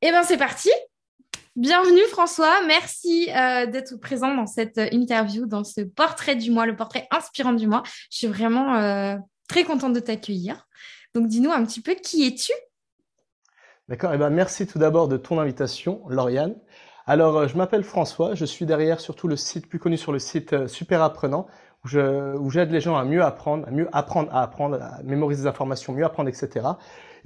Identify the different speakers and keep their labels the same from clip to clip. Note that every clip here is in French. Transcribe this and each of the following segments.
Speaker 1: Eh bien, c'est parti. Bienvenue François, merci euh, d'être présent dans cette interview, dans ce portrait du mois, le portrait inspirant du mois. Je suis vraiment euh, très contente de t'accueillir. Donc dis-nous un petit peu qui es-tu?
Speaker 2: D'accord, eh ben, merci tout d'abord de ton invitation, Lauriane. Alors, euh, je m'appelle François, je suis derrière surtout le site plus connu sur le site Super Apprenant, où j'aide les gens à mieux apprendre, à mieux apprendre à apprendre, à mémoriser des informations, mieux apprendre, etc.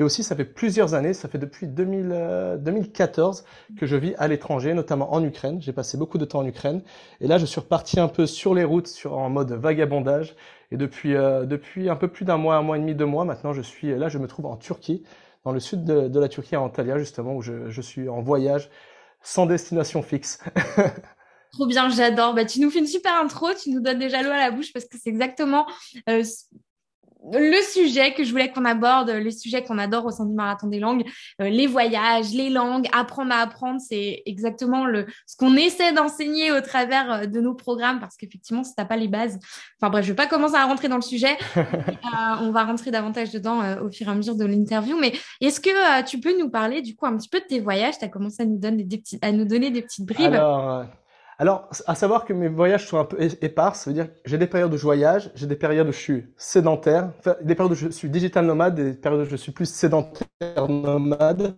Speaker 2: Et aussi, ça fait plusieurs années, ça fait depuis 2000, 2014 euh, que je vis à l'étranger, notamment en Ukraine. J'ai passé beaucoup de temps en Ukraine. Et là, je suis reparti un peu sur les routes, sur, en mode vagabondage. Et depuis, euh, un peu plus d'un mois, un mois et demi, deux mois, maintenant, je suis là, je me trouve en Turquie, dans le sud de, la Turquie, à Antalya, justement, où je, je suis en voyage sans destination fixe.
Speaker 1: Trop bien, j'adore. Bah, tu nous fais une super intro, tu nous donnes déjà l'eau à la bouche parce que c'est exactement euh, le sujet que je voulais qu'on aborde, le sujet qu'on adore au sein du marathon des langues, euh, les voyages, les langues, apprendre à apprendre, c'est exactement le ce qu'on essaie d'enseigner au travers euh, de nos programmes parce qu'effectivement, si t'as pas les bases, enfin bref, je vais pas commencer à rentrer dans le sujet, euh, on va rentrer davantage dedans au fur et à mesure de l'interview. Mais est-ce que tu peux nous parler du coup un petit peu de tes voyages? Tu as commencé à nous donner des, petits, à nous donner des petites bribes.
Speaker 2: Alors, à savoir que mes voyages sont un peu épars, ça veut dire que j'ai des périodes où je voyage, j'ai des périodes où je suis sédentaire, des périodes où je suis digital nomade, des périodes où je suis plus sédentaire nomade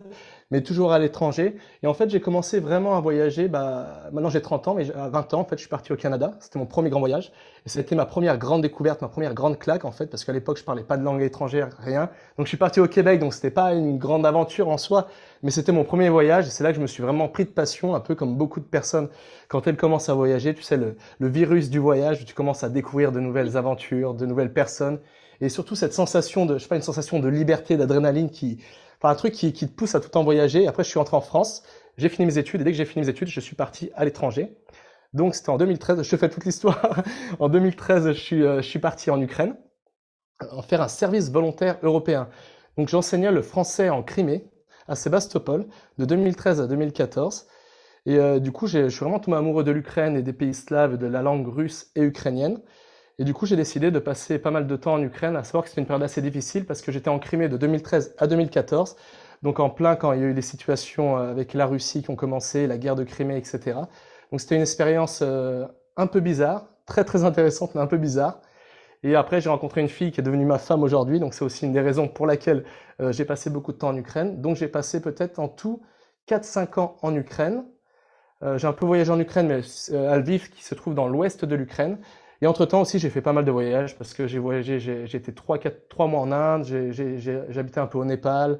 Speaker 2: mais toujours à l'étranger. Et en fait, j'ai commencé vraiment à voyager. Bah, maintenant, j'ai 30 ans, mais à 20 ans, en fait, je suis parti au Canada. C'était mon premier grand voyage. Et c'était ma première grande découverte, ma première grande claque, en fait, parce qu'à l'époque, je parlais pas de langue étrangère, rien. Donc, je suis parti au Québec, donc c'était pas une grande aventure en soi, mais c'était mon premier voyage. Et c'est là que je me suis vraiment pris de passion, un peu comme beaucoup de personnes quand elles commencent à voyager. Tu sais, le, le virus du voyage, tu commences à découvrir de nouvelles aventures, de nouvelles personnes. Et surtout cette sensation de, je sais pas, une sensation de liberté, d'adrénaline qui, enfin un truc qui, te pousse à tout le voyager. Après, je suis rentré en France, j'ai fini mes études, et dès que j'ai fini mes études, je suis parti à l'étranger. Donc c'était en 2013, je te fais toute l'histoire. en 2013, je suis, euh, je suis parti en Ukraine, en faire un service volontaire européen. Donc j'enseignais le français en Crimée, à Sébastopol, de 2013 à 2014. Et euh, du coup, je suis vraiment tombé amoureux de l'Ukraine et des pays slaves, de la langue russe et ukrainienne. Et du coup, j'ai décidé de passer pas mal de temps en Ukraine, à savoir que c'était une période assez difficile parce que j'étais en Crimée de 2013 à 2014, donc en plein quand il y a eu les situations euh, avec la Russie qui ont commencé, la guerre de Crimée, etc. Donc c'était une expérience euh, un peu bizarre, très très intéressante, mais un peu bizarre. Et après, j'ai rencontré une fille qui est devenue ma femme aujourd'hui, donc c'est aussi une des raisons pour laquelle euh, j'ai passé beaucoup de temps en Ukraine. Donc j'ai passé peut-être en tout 4-5 ans en Ukraine. j'ai un peu voyagé en Ukraine, mais à Lviv, qui se trouve dans l'ouest de l'Ukraine. Et entre-temps aussi, j'ai fait pas mal de voyages parce que j'ai voyagé, trois, quatre, trois mois en Inde, habité un peu au Népal,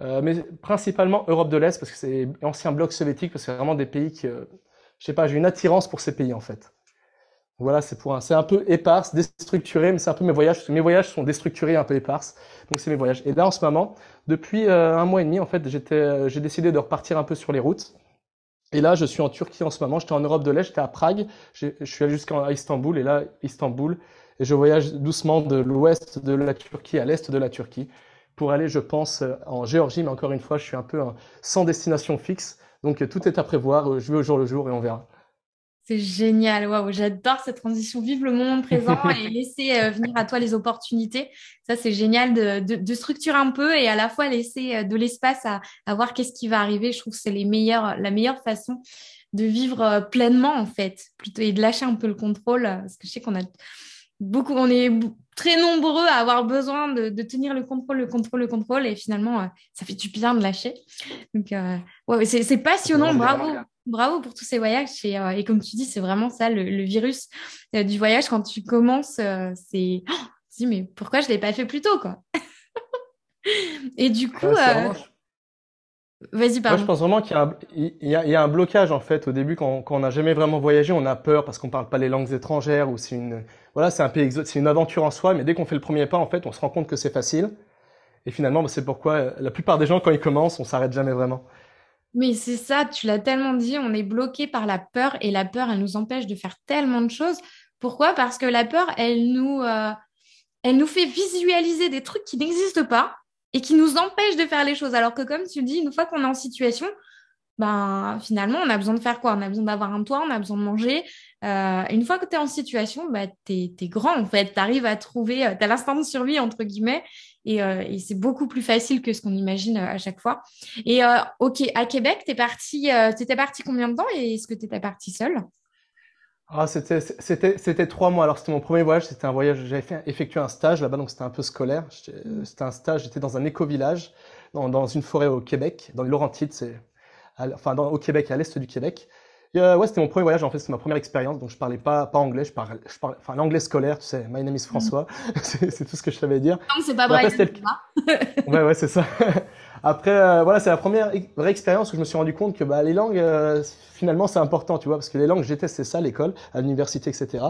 Speaker 2: euh, mais principalement Europe de l'Est parce que c'est ancien bloc soviétique, parce que c'est vraiment des pays qui, euh, je sais pas, j'ai une attirance pour ces pays en fait. Voilà, c'est pour un, c'est un peu éparse, déstructuré, mais c'est un peu mes voyages, parce que mes voyages sont déstructurés, un peu éparses, donc c'est mes voyages. Et là, en ce moment, depuis euh, un mois et demi, en fait, j'étais, euh, j'ai décidé de repartir un peu sur les routes. Et là, je suis en Turquie en ce moment. J'étais en Europe de l'Est, j'étais à Prague. Je suis allé jusqu'à Istanbul. Et là, Istanbul. Et je voyage doucement de l'ouest de la Turquie à l'est de la Turquie pour aller, je pense, en Géorgie. Mais encore une fois, je suis un peu sans destination fixe. Donc, tout est à prévoir. Je vais au jour le jour et on verra.
Speaker 1: C'est génial, waouh, j'adore cette transition. Vive le moment présent et laisser euh, venir à toi les opportunités. Ça, c'est génial de, de, structurer un peu et à la fois laisser euh, de l'espace à, à voir qu'est-ce qui va arriver. Je trouve que c'est les meilleurs, la meilleure façon de vivre euh, pleinement en fait, plutôt et de lâcher un peu le contrôle. Parce que je sais qu'on a beaucoup, on est très nombreux à avoir besoin de, de, tenir le contrôle, le contrôle, le contrôle, et finalement, ça fait du bien de lâcher. Donc, ouais, c'est passionnant, bravo bravo pour tous ces voyages. Et, euh, et comme tu dis, c'est vraiment ça, le, virus euh, du voyage. Quand tu commences, euh, c'est. Oh, tu dis, mais pourquoi je ne l'ai pas fait plus tôt, quoi? Et du coup. Vas-y, pardon.
Speaker 2: Moi, je pense vraiment qu'il y, y, y, a un blocage, en fait, au début, quand, quand on n'a jamais vraiment voyagé, on a peur parce qu'on parle pas les langues étrangères ou c'est une, voilà, c'est un pays c'est une aventure en soi, mais dès qu'on fait le premier pas, en fait, on se rend compte que c'est facile. Et finalement, bah, c'est pourquoi la plupart des gens, quand ils commencent, on s'arrête jamais vraiment.
Speaker 1: Mais c'est ça, tu l'as tellement dit, on est bloqué par la peur et la peur, elle nous empêche de faire tellement de choses. Pourquoi? Parce que la peur, elle nous, euh, elle nous fait visualiser des trucs qui n'existent pas et qui nous empêchent de faire les choses. Alors que comme tu dis, une fois qu'on est en situation, ben, finalement, on a besoin de faire quoi? On a besoin d'avoir un toit, on a besoin de manger. Euh, une fois que tu es en situation, bah, tu es, grand en fait. Tu arrives à trouver, euh, tu as l'instant de survie entre guillemets et, et c'est beaucoup plus facile que ce qu'on imagine à chaque fois. Et ok, à Québec, t'es parti, t'étais parti combien de temps et est-ce que t'étais parti seul
Speaker 2: ah, c'était, trois mois. Alors, c'était mon premier voyage. C'était un voyage. J'avais effectué un stage là-bas, donc c'était un peu scolaire. C'était un stage. J'étais dans un éco-village, dans, une forêt au Québec, dans les Laurentides. Enfin, au Québec, à l'est du Québec. Et, euh, ouais, c'était mon premier voyage. En fait, c'était ma première expérience. Donc, je parlais pas, pas anglais. Je parlais, je parlais, enfin, l'anglais scolaire. Tu sais, my name is François. c'est, c'est tout ce que je savais dire.
Speaker 1: Non, c'est pas vrai.
Speaker 2: ouais, ouais, c'est ça. Après, euh, voilà, c'est la première vraie expérience où je me suis rendu compte que bah, les langues, euh, finalement, c'est important, tu vois, parce que les langues, j'étais c'est ça, l'école, à l'université, etc.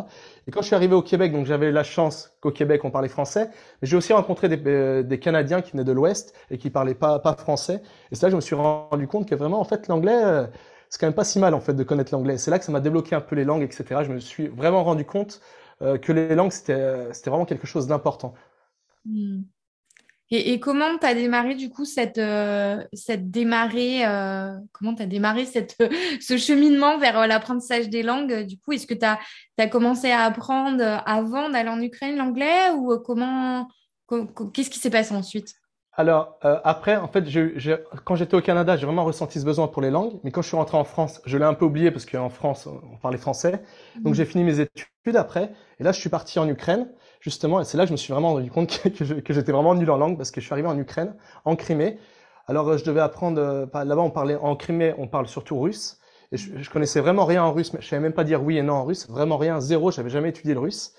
Speaker 2: Et quand je suis arrivé au Québec, donc j'avais la chance qu'au Québec, on parlait français, mais j'ai aussi rencontré des, euh, des, Canadiens qui venaient de l'Ouest et qui parlaient pas, pas français. Et que je me suis rendu compte que vraiment, en fait, l'anglais, c'est quand même pas si mal, en fait, de connaître l'anglais. C'est là que ça m'a débloqué un peu les langues, etc. Je me suis vraiment rendu compte que les langues, c'était vraiment quelque chose d'important.
Speaker 1: Hmm. Et, comment tu as démarré du coup cette, euh, cette démarré, euh, comment as démarré cette, ce cheminement vers euh, l'apprentissage des langues Du coup, est-ce que tu as, as, commencé à apprendre avant d'aller en Ukraine l'anglais ou comment, qu'est-ce qui s'est passé ensuite?
Speaker 2: Alors après, en fait, je, quand j'étais au Canada, j'ai vraiment ressenti ce besoin pour les langues, mais quand je suis rentré en France, je l'ai un peu oublié parce qu'en France, on parlait français. Donc mmh. j'ai fini mes études après, et là je suis parti en Ukraine justement, et c'est là que je me suis vraiment rendu compte que, j'étais vraiment nul en langue parce que je suis arrivé en Ukraine, en Crimée. Alors euh, je devais apprendre, euh, là-bas on parlait en Crimée, on parle surtout russe. Et je, je, connaissais vraiment rien en russe, mais je savais même pas dire oui et non en russe, vraiment rien, zéro, j'avais jamais étudié le russe.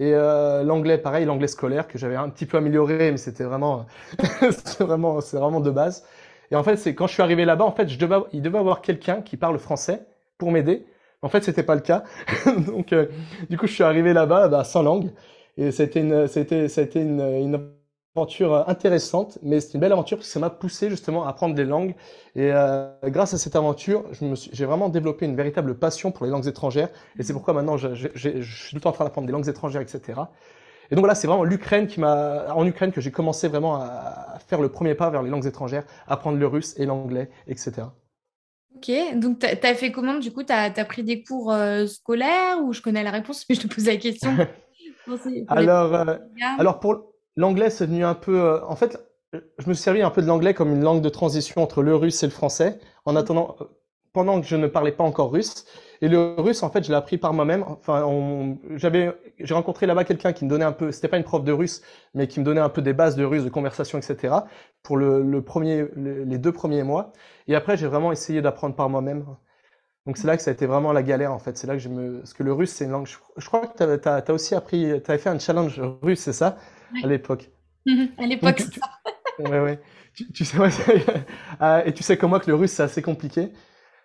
Speaker 2: Et euh, l'anglais, pareil, l'anglais scolaire que j'avais un petit peu amélioré, mais c'était vraiment, c'est vraiment, c'est vraiment de base. Et en fait, c'est quand je suis arrivé là-bas, en fait, je devais, il devait avoir quelqu'un qui parle français pour m'aider. En fait, c'était pas le cas. Donc, du coup, je suis arrivé là-bas bah, sans langue. Et c'était une, c'était, c'était une, une aventure intéressante, mais c'est une belle aventure parce que ça m'a poussé justement à apprendre des langues. Et euh, grâce à cette aventure, j'ai vraiment développé une véritable passion pour les langues étrangères. Et c'est pourquoi maintenant, je, je, je, je suis tout le temps en train d'apprendre des langues étrangères, etc. Et donc voilà, c'est vraiment l'Ukraine qui m'a, en Ukraine que j'ai commencé vraiment à faire le premier pas vers les langues étrangères, apprendre le russe et l'anglais, etc.
Speaker 1: Ok, donc tu as fait comment du coup Tu as, pris des cours euh, scolaires ou je connais la réponse, mais je te pose la question
Speaker 2: alors, euh, alors pour l'anglais, c'est venu un peu. Euh, en fait, je me suis servi un peu de l'anglais comme une langue de transition entre le russe et le français, en attendant, euh, pendant que je ne parlais pas encore russe. Et le russe, en fait, je l'ai appris par moi-même. Enfin, j'avais, j'ai rencontré là-bas quelqu'un qui me donnait un peu, c'était pas une prof de russe, mais qui me donnait un peu des bases de russe, de conversation, etc. Pour le, le premier, les deux premiers mois. Et après, j'ai vraiment essayé d'apprendre par moi-même. Donc c'est là que ça a été vraiment la galère en fait. C'est là que je me, parce que le russe c'est une langue. Je, crois que tu as, as, aussi appris, tu avais fait un challenge russe, c'est ça, à l'époque.
Speaker 1: à l'époque.
Speaker 2: ouais ouais. Tu, tu sais, ouais, ah, et tu sais comme moi que le russe c'est assez compliqué.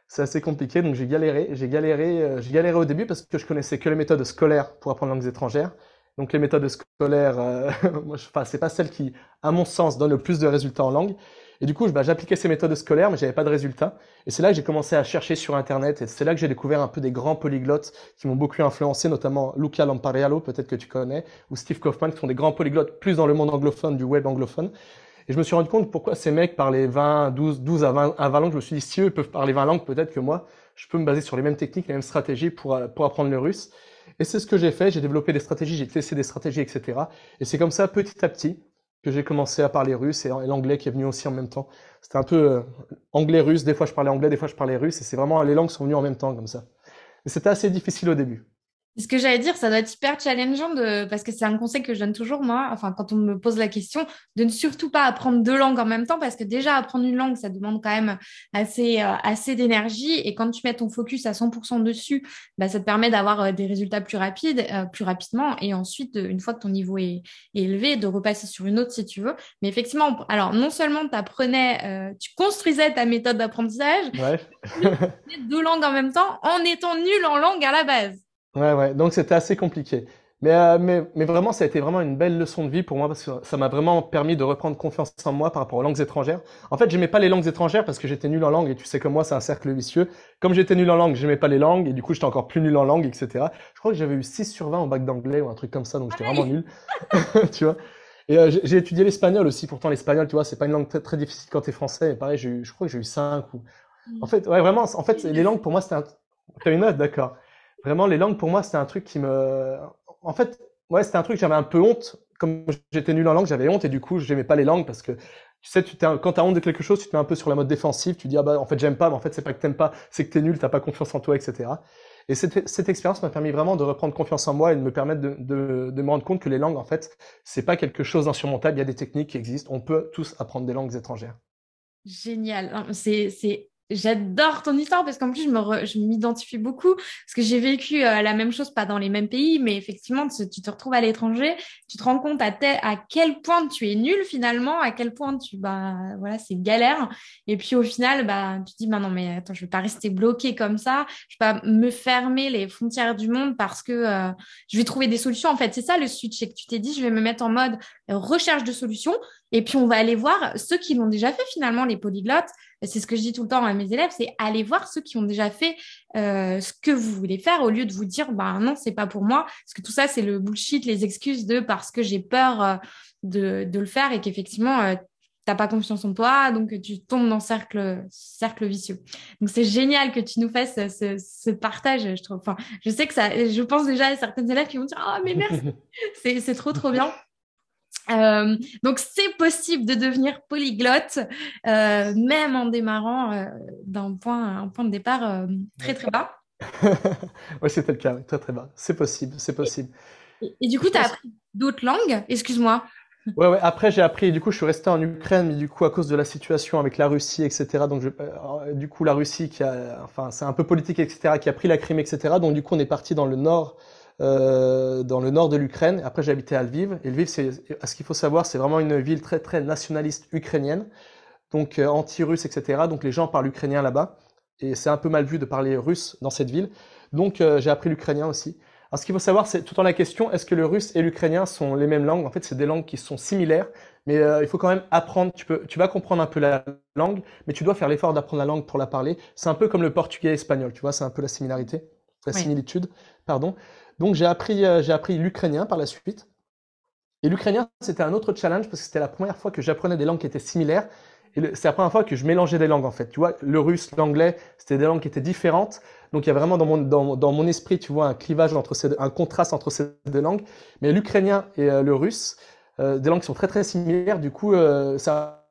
Speaker 2: C'est assez compliqué, donc j'ai galéré. J'ai galéré, euh, j'ai galéré au début parce que je connaissais que les méthodes scolaires pour apprendre langues étrangères. Donc les méthodes scolaires, euh, moi, enfin c'est pas celles qui, à mon sens, donnent le plus de résultats en langue. Et du coup, bah, j'appliquais ces méthodes scolaires, mais j'avais pas de résultats. Et c'est là que j'ai commencé à chercher sur Internet. Et c'est là que j'ai découvert un peu des grands polyglottes qui m'ont beaucoup influencé, notamment Luca Lampariello, peut-être que tu connais, ou Steve Kaufman, qui sont des grands polyglottes plus dans le monde anglophone, du web anglophone. Et je me suis rendu compte pourquoi ces mecs parlaient 20, 12, 12 à 20, à 20 langues. Je me suis dit, si eux peuvent parler 20 langues, peut-être que moi, je peux me baser sur les mêmes techniques, les mêmes stratégies pour, pour apprendre le russe. Et c'est ce que j'ai fait. J'ai développé des stratégies, j'ai testé des stratégies, etc. Et c'est comme ça, petit à petit, que j'ai commencé à parler russe et l'anglais qui est venu aussi en même temps. C'était un peu euh, anglais-russe, des fois je parlais anglais, des fois je parlais russe, et c'est vraiment, les langues sont venues en même temps comme ça. Mais c'était assez difficile au début.
Speaker 1: Ce que j'allais dire, ça doit être hyper challengeant de, parce que c'est un conseil que je donne toujours, moi, enfin, quand on me pose la question, de ne surtout pas apprendre deux langues en même temps, parce que déjà, apprendre une langue, ça demande quand même assez, euh, assez d'énergie. Et quand tu mets ton focus à 100% dessus, bah, ça te permet d'avoir euh, des résultats plus rapides, euh, plus rapidement. Et ensuite, une fois que ton niveau est, élevé, de repasser sur une autre si tu veux. Mais effectivement, alors, non seulement tu apprenais, tu construisais ta méthode d'apprentissage,
Speaker 2: ouais.
Speaker 1: deux langues en même temps en étant nul en langue à la base.
Speaker 2: Ouais, ouais. Donc c'était assez compliqué. Mais, euh, mais, mais vraiment, ça a été vraiment une belle leçon de vie pour moi parce que ça m'a vraiment permis de reprendre confiance en moi par rapport aux langues étrangères. En fait, j'aimais pas les langues étrangères parce que j'étais nul en langue et tu sais que moi, c'est un cercle vicieux. Comme j'étais nul en langue, j'aimais pas les langues et du coup, j'étais encore plus nul en langue, etc. Je crois que j'avais eu 6 sur 20 au bac d'anglais ou un truc comme ça, donc j'étais vraiment nul. tu vois. Et euh, j'ai étudié l'espagnol aussi. Pourtant, l'espagnol, tu vois, c'est pas une langue très, très difficile quand t'es français. Et pareil, eu, je crois que j'ai eu 5 ou. Mm. En fait, ouais, vraiment, en fait, les langues pour moi, c'était un. T'as une note, d'accord. Vraiment, les langues, pour moi, c'était un truc qui me. En fait, ouais, c'était un truc, j'avais un peu honte comme j'étais nul en langue, j'avais honte et du coup, j'aimais pas les langues parce que tu sais, tu quand t'as honte de quelque chose, tu te mets un peu sur la mode défensive. Tu dis ah bah en fait j'aime pas, mais en fait c'est pas que t'aimes pas, c'est que t'es nul, t'as pas confiance en toi, etc. Et cette, expérience m'a permis vraiment de reprendre confiance en moi et de me permettre de me rendre compte que les langues en fait c'est pas quelque chose d'insurmontable. Il y a des techniques qui existent. On peut tous apprendre des langues étrangères.
Speaker 1: Génial. C'est J'adore ton histoire parce qu'en plus, je, m'identifie beaucoup parce que j'ai vécu euh, la même chose, pas dans les mêmes pays, mais effectivement, tu, te retrouves à l'étranger, tu te rends compte à, quel point tu es nul finalement, à quel point tu, bah, voilà, c'est galère. Et puis au final, bah, tu dis, bah non, mais attends, je vais pas rester bloqué comme ça, je vais pas me fermer les frontières du monde parce que euh, je vais trouver des solutions. En fait, c'est ça le switch, c'est que tu t'es dit, je vais me mettre en mode recherche de solutions et puis on va aller voir ceux qui l'ont déjà fait finalement, les polyglottes c'est ce que je dis tout le temps à mes élèves, c'est aller voir ceux qui ont déjà fait euh, ce que vous voulez faire au lieu de vous dire bah non c'est pas pour moi parce que tout ça c'est le bullshit, les excuses de parce que j'ai peur euh, de, le faire et qu'effectivement tu euh, t'as pas confiance en toi donc tu tombes dans cercle cercle vicieux. Donc c'est génial que tu nous fasses ce, partage, je trouve. Enfin, je sais que ça, je pense déjà à certaines élèves qui vont dire ah mais merci, c'est trop trop bien. Euh, donc c'est possible de devenir polyglotte, euh, même en démarrant euh, d'un point, un point de départ très très bas.
Speaker 2: oui, c'était le cas, très très bas. C'est possible, c'est possible.
Speaker 1: Et, du coup, tu as appris d'autres langues? Excuse-moi.
Speaker 2: Ouais, ouais. Après, j'ai appris. Du coup, je suis resté en Ukraine, mais du coup, à cause de la situation avec la Russie, etc. Donc, je, du coup, la Russie qui a, enfin, c'est un peu politique, etc., qui a pris la Crimée, etc. Donc, du coup, on est parti dans le nord euh, dans le nord de l'Ukraine. Après, j'ai habité à Lviv. Et Lviv, c'est, ce qu'il faut savoir, c'est vraiment une ville très très nationaliste ukrainienne, donc euh, anti-russe, etc. Donc les gens parlent ukrainien là-bas, et c'est un peu mal vu de parler russe dans cette ville. Donc euh, j'ai appris l'ukrainien aussi. Alors ce qu'il faut savoir, c'est tout en la question, est-ce que le russe et l'ukrainien sont les mêmes langues? En fait, c'est des langues qui sont similaires, mais il faut quand même apprendre. Tu peux, tu vas comprendre un peu la langue, mais tu dois faire l'effort d'apprendre la langue pour la parler. C'est un peu comme le portugais et l'espagnol, tu vois, c'est un peu la similarité, la similitude, pardon. Donc j'ai appris, euh, j'ai appris l'ukrainien par la suite. Et l'ukrainien, c'était un autre challenge parce que c'était la première fois que j'apprenais des langues qui étaient similaires. Et c'est la première fois que je mélangeais des langues en fait. Tu vois, le russe, l'anglais, c'était des langues qui étaient différentes. Donc il y a vraiment dans mon, dans, dans mon esprit, tu vois, un clivage entre ces un contraste entre ces deux langues. Mais l'ukrainien et euh, le russe, euh, des langues qui sont très très similaires. Du coup, ça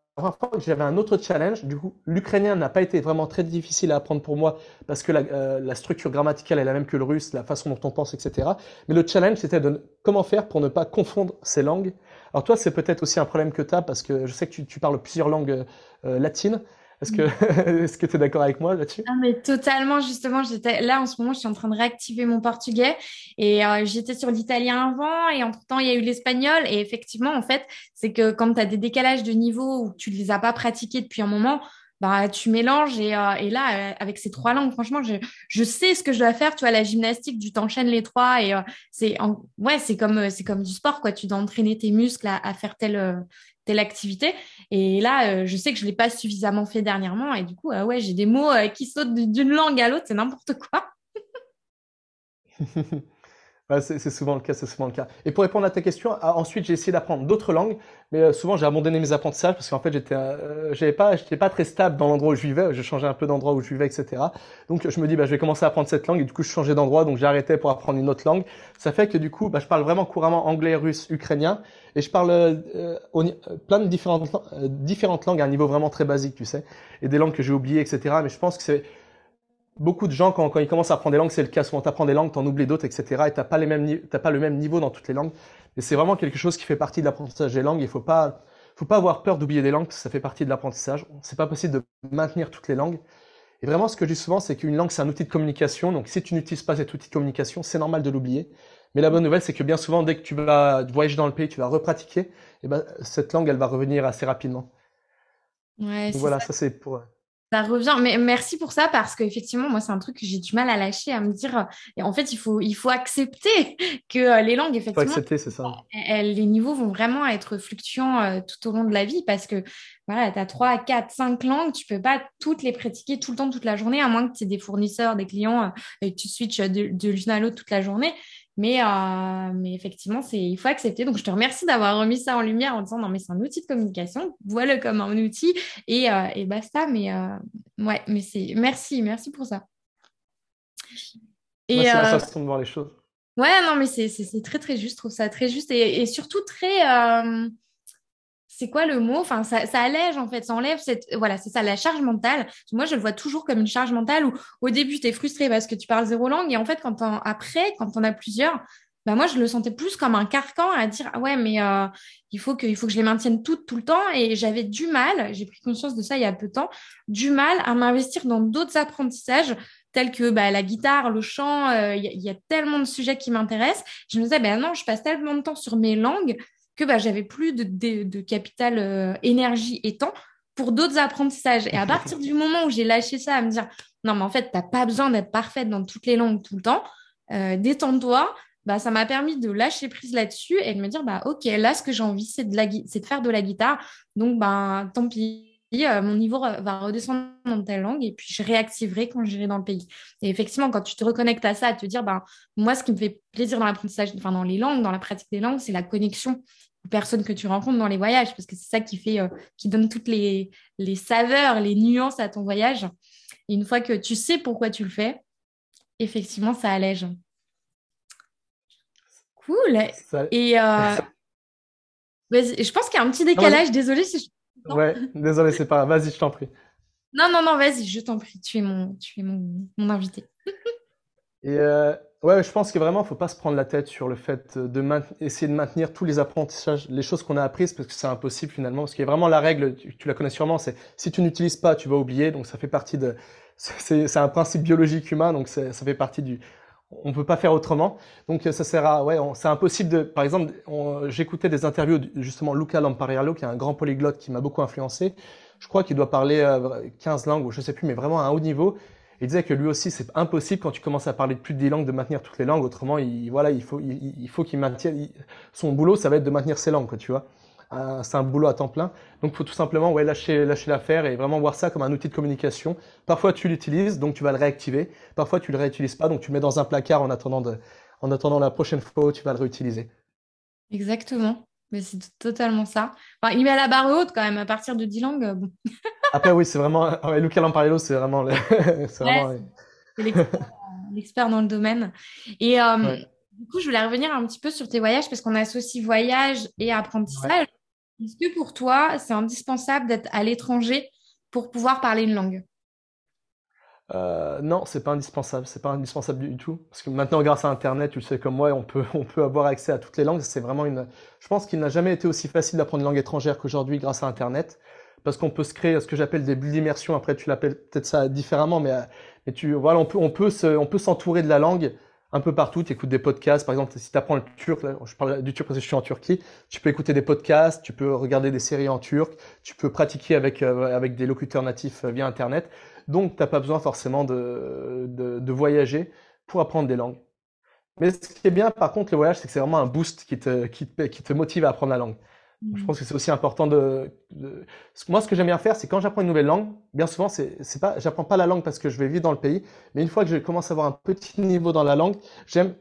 Speaker 2: j'avais un autre challenge. Du coup, l'ukrainien n'a pas été vraiment très difficile à apprendre pour moi parce que la, euh, structure grammaticale est la même que le russe, la façon dont on pense, etc. Mais le challenge, c'était de comment faire pour ne pas confondre ces langues? Alors toi, c'est peut-être aussi un problème que tu as parce que je sais que tu, tu parles plusieurs langues euh, latines. Est-ce que que tu es d'accord avec moi là-dessus?
Speaker 1: Non mais totalement justement, j'étais là en ce moment, je suis en train de réactiver mon portugais et euh, j'étais sur l'italien avant et entre-temps, il y a eu l'espagnol et effectivement en fait, c'est que quand tu as des décalages de niveau où tu les as pas pratiqués depuis un moment, bah tu mélanges et, euh, et là euh, avec ces trois langues franchement je, je sais ce que je dois faire tu vois la gymnastique tu t'enchaînes les trois et c'est ouais comme c'est comme du sport quoi. Tu dois entraîner tes muscles à, à faire telle telle activité. Et là, euh, je sais que je l'ai pas suffisamment fait dernièrement. Et du coup, euh, ouais, j'ai des mots euh, qui sautent d'une langue à l'autre, c'est n'importe quoi.
Speaker 2: c'est souvent le cas, c'est souvent le cas. Et pour répondre à ta question, ah, ensuite j'ai essayé d'apprendre d'autres langues, mais souvent j'ai abandonné mes apprentissages parce qu'en fait j'étais, j'avais pas, j'étais pas très stable dans l'endroit où je vivais. Je changeais un peu d'endroit où je vivais, etc. Donc je me dis bah je vais commencer à apprendre cette langue et du coup je changeais d'endroit, donc arrêté pour apprendre une autre langue. Ça fait que du coup bah, je parle vraiment couramment anglais, russe, ukrainien et je parle euh, euh, plein de différentes, euh, différentes langues à un niveau vraiment très basique, tu sais, et des langues que j'ai oubliées, etc. Mais je pense que c'est beaucoup de gens quand, quand ils commencent à apprendre des langues, c'est le cas. Souvent, t'apprends des langues, t'en oublies d'autres, etc. Et t'as pas les mêmes, t'as pas le même niveau dans toutes les langues. Et c'est vraiment quelque chose qui fait partie de l'apprentissage des langues. Il faut pas, faut pas avoir peur d'oublier des langues, ça fait partie de l'apprentissage. C'est pas possible de maintenir toutes les langues. Et vraiment, ce que je dis souvent, c'est qu'une langue, c'est un outil de communication. Donc, si tu n'utilises pas cet outil de communication, c'est normal de l'oublier. Mais la bonne nouvelle, c'est que bien souvent, dès que tu vas voyager dans le pays, tu vas repratiquer, et ben, cette langue, elle va revenir assez rapidement.
Speaker 1: Ouais,
Speaker 2: voilà, ça, c'est pour.
Speaker 1: Ça revient, mais merci pour ça parce qu'effectivement, moi, c'est un truc que j'ai du mal à lâcher, à me dire. Et en fait, il faut, il faut accepter que euh, les langues, effectivement, faut
Speaker 2: accepter, c'est ça.
Speaker 1: les niveaux vont vraiment être fluctuants euh, tout au long de la vie parce que voilà, tu as 3, 4, 5 langues, tu peux pas toutes les pratiquer tout le temps, toute la journée, à moins que tu aies des fournisseurs, des clients euh, et que tu switches de, de l'une à l'autre toute la journée. Mais, euh, mais effectivement, c'est, il faut accepter. Donc, je te remercie d'avoir remis ça en lumière en disant non, mais c'est un outil de communication, vois-le comme un outil et, euh, et basta. Mais euh, ouais, mais c'est merci, merci pour ça.
Speaker 2: Et, c'est la façon de voir les choses.
Speaker 1: Ouais, non, mais c'est très, très juste. Je trouve ça très juste et, surtout très. C'est quoi le mot? Enfin, ça, allège en fait, ça enlève cette. Voilà, c'est ça, la charge mentale. Moi, je le vois toujours comme une charge mentale où au début, tu es frustré parce que tu parles zéro langue et en fait, quand après, quand on a plusieurs, bah moi, je le sentais plus comme un carcan à dire ah ouais, mais euh, il, faut que, il faut que je les maintienne toutes tout le temps. Et j'avais du mal, j'ai pris conscience de ça il y a peu de temps, du mal à m'investir dans d'autres apprentissages tels que bah, la guitare, le chant, euh, il y, a tellement de sujets qui m'intéressent. Je me disais, ben non, je passe tellement de temps sur mes langues que bah, j'avais plus de, capital euh, énergie et temps pour d'autres apprentissages. Et à partir du moment où j'ai lâché ça, à me dire, non, mais en fait, tu n'as pas besoin d'être parfaite dans toutes les langues tout le temps, euh, détends-toi. Bah, ça m'a permis de lâcher prise là-dessus et de me dire, bah, OK, là, ce que j'ai envie, c'est de, faire de la guitare. Donc, bah, tant pis, mon niveau va redescendre dans telle langue et puis je réactiverai quand j'irai dans le pays. Et effectivement, quand tu te reconnectes à ça, à te dire, ben, moi, ce qui me fait plaisir dans l'apprentissage, enfin dans les langues, dans la pratique des langues, c'est la connexion aux personnes que tu rencontres dans les voyages, parce que c'est ça qui fait, euh, qui donne toutes les, les saveurs, les nuances à ton voyage. Et une fois que tu sais pourquoi tu le fais, effectivement, ça allège. Cool. Et euh, je pense qu'il y a un petit décalage. Désolée si je
Speaker 2: Ouais, désolé, c'est pas. Vas-y, je t'en prie.
Speaker 1: Non, non, non, vas-y, je t'en prie. Tu es mon, tu es mon, mon invité.
Speaker 2: Et euh, ouais, je pense que vraiment, il faut pas se prendre la tête sur le fait de essayer de maintenir tous les apprentissages, les choses qu'on a apprises, parce que c'est impossible finalement. Parce qu'il y a vraiment la règle, tu, tu la connais sûrement, c'est si tu n'utilises pas, tu vas oublier. Donc ça fait partie de, c'est un principe biologique humain, donc ça fait partie du, on peut pas faire autrement. Donc ça sert à, ouais, c'est impossible de, par exemple, j'écoutais des interviews justement Luca Lampariello, qui est un grand polyglotte qui m'a beaucoup influencé. Je crois qu'il doit parler 15 euh, langues ou je sais plus, mais vraiment à un haut niveau. Il disait que lui aussi, c'est impossible quand tu commences à parler de plus de 10 langues de maintenir toutes les langues. Autrement, il, voilà, il faut, il, faut qu'il maintienne, son boulot, ça va être de maintenir ses langues, quoi, tu vois. Euh, c'est un boulot à temps plein. Donc, il faut tout simplement ouais, lâcher, lâcher l'affaire et vraiment voir ça comme un outil de communication. Parfois, tu l'utilises, donc tu vas le réactiver. Parfois, tu le réutilises pas, donc tu le mets dans un placard en attendant, de, en attendant la prochaine fois où tu vas le réutiliser.
Speaker 1: Exactement. Mais c'est totalement ça. Enfin, il met à la barre haute quand même, à partir de 10 langues. Bon.
Speaker 2: Après, oui, c'est vraiment. Ouais, Luca Lamparello, c'est vraiment. c'est
Speaker 1: vraiment... l'expert dans le domaine. Et euh, du coup, je voulais revenir un petit peu sur tes voyages parce qu'on associe voyage et apprentissage. Est-ce que pour toi, c'est indispensable d'être à l'étranger pour pouvoir parler une langue?
Speaker 2: Euh, non, c'est pas indispensable, c'est pas indispensable du tout. Parce que maintenant, grâce à Internet, tu le sais comme moi, on peut, on peut avoir accès à toutes les langues. C'est vraiment une. Je pense qu'il n'a jamais été aussi facile d'apprendre une langue étrangère qu'aujourd'hui grâce à Internet, parce qu'on peut se créer ce que j'appelle des bulles d'immersion. Après, tu l'appelles peut-être ça différemment, mais, mais tu, voilà, on peut, on peut on peut s'entourer de la langue un peu partout. Tu écoutes des podcasts. Par exemple, si tu apprends le turc, je parle du turc parce que je suis en Turquie, tu peux écouter des podcasts, tu peux regarder des séries en turc, tu peux pratiquer avec, euh, avec des locuteurs natifs euh, via Internet. Donc, tu n'as pas besoin forcément de, de, voyager pour apprendre des langues. Mais ce qui est bien, par contre, le voyage, c'est que c'est vraiment un boost qui te, qui, qui te motive à apprendre la langue. Je mm. pense que c'est aussi important de, de... Moi, ce que j'aime bien faire, c'est quand j'apprends une nouvelle langue, bien souvent, c'est, c'est pas, j'apprends pas la langue parce que je vais vivre dans le pays, mais une fois que je commence à avoir un petit niveau dans la langue, j'aime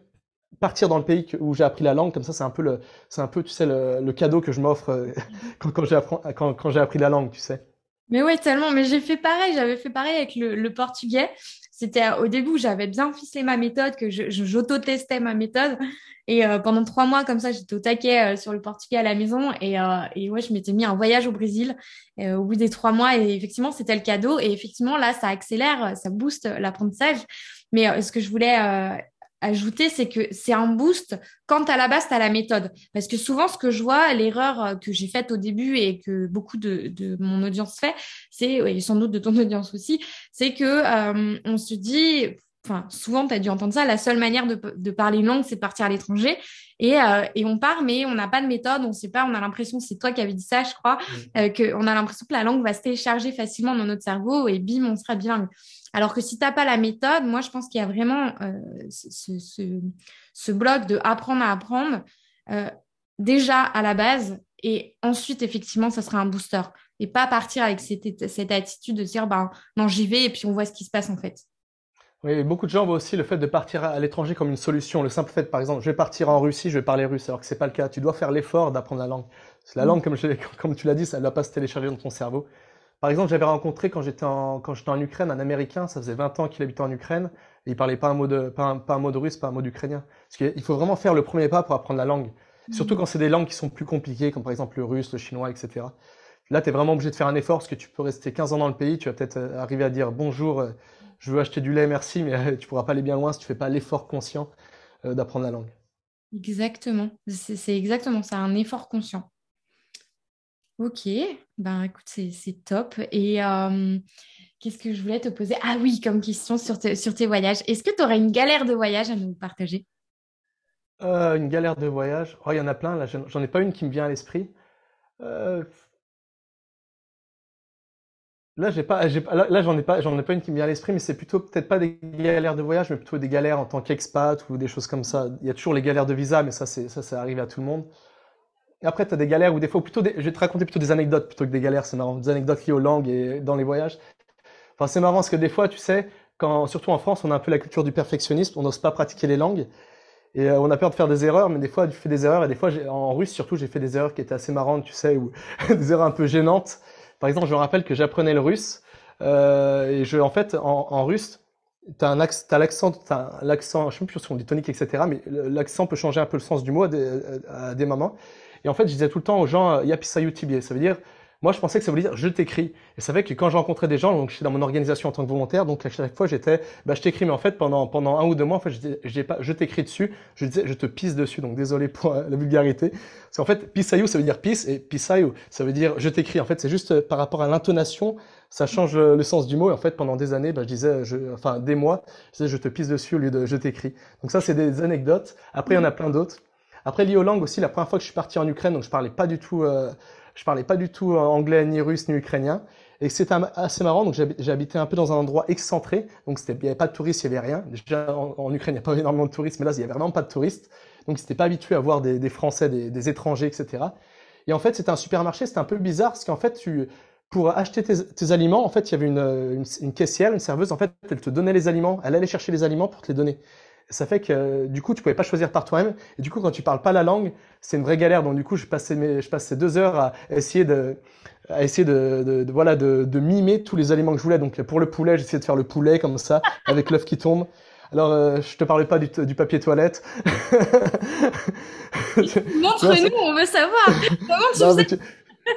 Speaker 2: partir dans le pays où j'ai appris la langue. Comme ça, c'est un peu le, c'est un peu, tu sais, le, le cadeau que je m'offre euh, quand, quand j'ai quand, quand j'ai appris la langue, tu sais.
Speaker 1: Mais ouais, tellement. Mais j'ai fait pareil. J'avais fait pareil avec le, le portugais. C'était au début j'avais bien ficelé ma méthode, que j'auto-testais ma méthode. Et euh, pendant trois mois, comme ça, j'étais au taquet euh, sur le portugais à la maison. Et, euh, et ouais, je m'étais mis un voyage au Brésil au bout des trois mois. Et effectivement, c'était le cadeau. Et effectivement, là, ça accélère, ça booste l'apprentissage. Mais ce que je voulais ajouter, c'est que c'est un boost quand à la base, tu la méthode. Parce que souvent, ce que je vois, l'erreur que j'ai faite au début et que beaucoup de, mon audience fait, c'est, et sans doute de ton audience aussi, c'est que on se dit, enfin, souvent, tu as dû entendre ça, la seule manière de, de parler une langue, c'est de partir à l'étranger. Et, euh, et, on part, mais on n'a pas de méthode, on sait pas, on a l'impression, c'est toi qui avais dit ça, je crois, euh, qu'on a l'impression que la langue va se télécharger facilement dans notre cerveau et bim, on sera bilingue. Alors que si tu n'as pas la méthode, moi, je pense qu'il y a vraiment euh, ce, ce, ce, bloc de apprendre à apprendre euh, déjà à la base et ensuite, effectivement, ça sera un booster. Et pas partir avec cette, cette attitude de dire, ben, non, j'y vais et puis on voit ce qui se passe en fait.
Speaker 2: Oui, beaucoup de gens voient aussi le fait de partir à l'étranger comme une solution. Le simple fait, par exemple, je vais partir en Russie, je vais parler russe, alors que c'est pas le cas. Tu dois faire l'effort d'apprendre la langue. La mm. langue, comme, comme tu l'as dit, ça ne doit pas se télécharger dans ton cerveau. Par exemple, j'avais rencontré quand j'étais en, quand j'étais en Ukraine un Américain, ça faisait 20 ans qu'il habitait en Ukraine, et il parlait pas un mot de, pas un, pas un mot de russe, pas un mot d'ukrainien. Parce qu'il faut vraiment faire le premier pas pour apprendre la langue. Surtout quand c'est des langues qui sont plus compliquées, comme par exemple le russe, le chinois, etc. Là, tu es vraiment obligé de faire un effort parce que tu peux rester 15 ans dans le pays, tu vas peut-être euh, arriver à dire bonjour, euh, je veux acheter du lait, merci, mais euh, tu pourras pas aller bien loin si tu fais pas l'effort conscient d'apprendre la langue.
Speaker 1: Exactement, c'est exactement ça, un effort conscient. Ok, ben écoute, c'est top. Et qu'est-ce que je voulais te poser? Ah oui, comme question sur, sur tes voyages. Est-ce que tu aurais une galère de voyage à nous partager?
Speaker 2: Une galère de voyage? Oh, il y en a plein, là, j'en ai pas une qui me vient à l'esprit. Là, j'ai pas, là, j'en ai pas, ai pas une qui me vient à l'esprit, mais c'est plutôt peut-être pas des galères de voyage, mais plutôt des galères en tant qu'expat ou des choses comme ça. Il y a toujours les galères de visa, mais ça, c'est, ça, arrive à tout le monde. Après, tu as des galères ou des fois, plutôt je vais te raconter plutôt des anecdotes plutôt que des galères, c'est marrant. Des anecdotes liées aux langues et dans les voyages. Enfin, c'est marrant parce que des fois, tu sais, quand, surtout en France, on a un peu la culture du perfectionnisme, on n'ose pas pratiquer les langues. Et euh, on a peur de faire des erreurs, mais des fois, tu fais des erreurs. Et des fois, en russe, surtout, j'ai fait des erreurs qui étaient assez marrantes, tu sais, ou des erreurs un peu gênantes. Par exemple, je me rappelle que j'apprenais le russe euh, et je, en fait, en, russe, t'as un as l'accent, t'as l'accent, je sais plus si on dit tonique, etc. Mais l'accent peut changer un peu le sens du mot à des, moments. Et en fait, je disais tout le temps aux gens, euh, Yapisayu Tibie. Ça veut dire, moi, je pensais que ça voulait dire je t'écris. Et c'est vrai que quand je rencontrais des gens, donc je suis dans mon organisation en tant que volontaire, donc à chaque fois j'étais, bah, je t'écris, mais en fait pendant pendant un ou deux mois, en fait, je, pas, je t'écris dessus, je disais, je te pisse dessus. Donc désolé pour euh, la vulgarité. Parce qu'en fait, pisayu, ça veut dire pisse, et pisayu, ça veut dire je t'écris. En fait, c'est juste euh, par rapport à l'intonation, ça change le, sens du mot. Et en fait, pendant des années, bah, je disais, je, enfin des mois, je disais je te pisse dessus au lieu de je t'écris. Donc ça, c'est des anecdotes. Après, il y en a plein d'autres. Après, lié aux langues aussi, la première fois que je suis parti en Ukraine, donc je parlais pas du tout. Euh, je parlais pas du tout euh, anglais, ni russe, ni ukrainien. Et c'était assez marrant. Donc, j'habitais un peu dans un endroit excentré. Donc, il n'y avait pas de touristes, il n'y avait rien. Déjà, en, Ukraine, il n'y a pas énormément de touristes, mais là, il n'y avait vraiment pas de touristes. Donc, c'était pas habitué à voir des, Français, des, étrangers, etc. Et en fait, c'était un supermarché. C'était un peu bizarre parce qu'en fait, pour acheter tes, aliments, en fait, il y avait une, une, caissière, une serveuse. En fait, elle te donnait les aliments. Elle allait chercher les aliments pour te les donner ça fait que du coup tu pouvais pas choisir par toi-même. Et du coup quand tu parles pas la langue c'est une vraie galère. Donc du coup je passais mes, je passais deux heures à essayer de à essayer de, de, de voilà de, de, mimer tous les aliments que je voulais. Donc pour le poulet j'essayais de faire le poulet comme ça avec l'œuf qui tombe. Alors euh, je te parlais pas du, du papier toilette.
Speaker 1: Montre-nous on veut savoir. Comment tu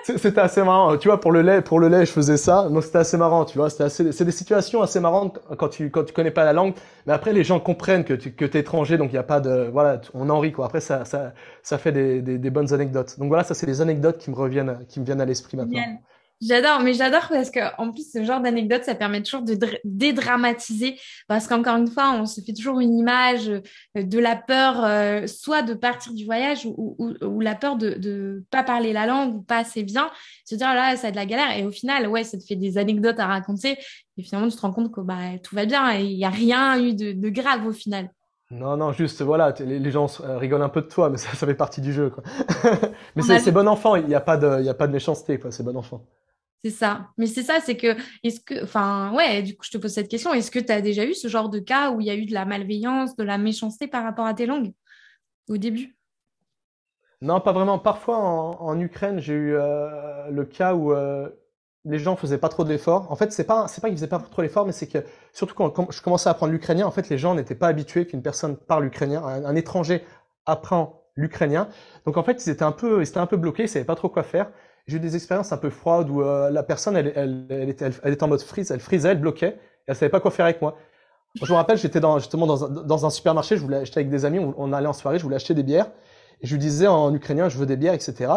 Speaker 2: c'était assez marrant. Tu vois, pour le lait, pour le lait, je faisais ça. Donc c'était assez marrant, tu vois. C'était assez, c'est des situations assez marrantes quand tu, quand tu connais pas la langue. Mais après, les gens comprennent que tu, que t'es étranger, donc il y a pas de, voilà, on en rit, quoi. Après, ça, ça, ça fait des, des, des bonnes anecdotes. Donc voilà, ça, c'est des anecdotes qui me reviennent, qui me viennent à l'esprit maintenant.
Speaker 1: J'adore, mais j'adore parce que en plus ce genre d'anecdote, ça permet toujours de dédramatiser parce qu'encore une fois, on se fait toujours une image euh, de la peur, euh, soit de partir du voyage ou, ou, ou la peur de ne pas parler la langue ou pas assez bien, se dire là ça a de la galère et au final, ouais, ça te fait des anecdotes à raconter et finalement tu te rends compte que bah tout va bien et il n'y a rien eu de, de, grave au final.
Speaker 2: Non, non, juste voilà, les, gens euh, rigolent un peu de toi, mais ça, ça fait partie du jeu, quoi. mais c'est bon enfant, il n'y a pas de, il y a pas de méchanceté, quoi. C'est bon enfant.
Speaker 1: C'est ça. Mais c'est ça, c'est que, est-ce que, enfin, ouais, du coup, je te pose cette question. Est-ce que tu as déjà eu ce genre de cas où il y a eu de la malveillance, de la méchanceté par rapport à tes langues au début?
Speaker 2: Non, pas vraiment. Parfois, en, Ukraine, j'ai eu euh, le cas où euh, les gens faisaient pas trop d'efforts. En fait, c'est pas, c'est pas qu'ils faisaient pas trop d'efforts, mais c'est que, surtout quand, je commençais à apprendre l'ukrainien, en fait, les gens n'étaient pas habitués qu'une personne parle ukrainien, un, un étranger apprend l'ukrainien. Donc, en fait, ils étaient un peu, ils étaient un peu bloqués, ils savaient pas trop quoi faire j'ai eu des expériences un peu froides où euh, la personne, elle, elle, elle, était, elle, était en mode freeze, elle frisait, elle bloquait, elle savait pas quoi faire avec moi. Je me rappelle, j'étais dans, justement dans un, dans un supermarché, je voulais acheter avec des amis, on, allait en soirée, je voulais acheter des bières, et je lui disais en ukrainien, je veux des bières, etc.